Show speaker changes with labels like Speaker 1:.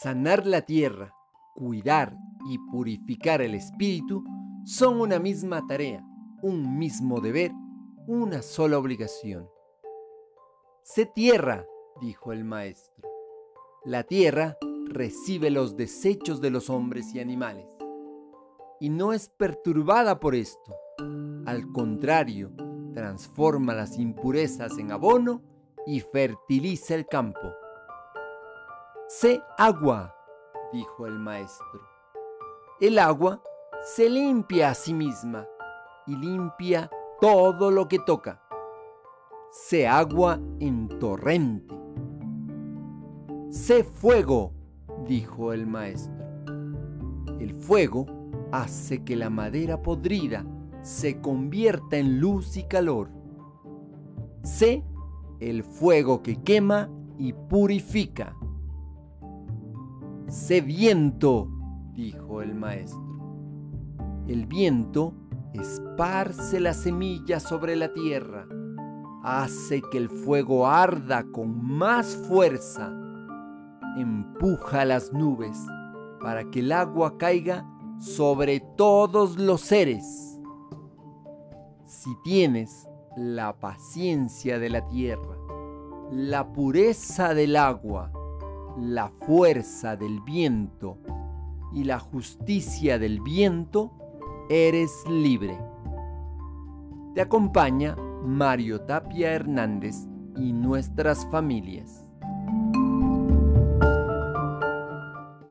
Speaker 1: Sanar la tierra, cuidar y purificar el espíritu son una misma tarea, un mismo deber, una sola obligación. Sé tierra, dijo el maestro. La tierra recibe los desechos de los hombres y animales y no es perturbada por esto. Al contrario, transforma las impurezas en abono y fertiliza el campo. Sé agua, dijo el maestro. El agua se limpia a sí misma y limpia todo lo que toca. Sé agua en torrente. Sé fuego, dijo el maestro. El fuego hace que la madera podrida se convierta en luz y calor. Sé el fuego que quema y purifica. Sé viento, dijo el maestro. El viento esparce la semilla sobre la tierra, hace que el fuego arda con más fuerza, empuja las nubes para que el agua caiga sobre todos los seres. Si tienes la paciencia de la tierra, la pureza del agua, la fuerza del viento y la justicia del viento, eres libre. Te acompaña Mario Tapia Hernández y nuestras familias.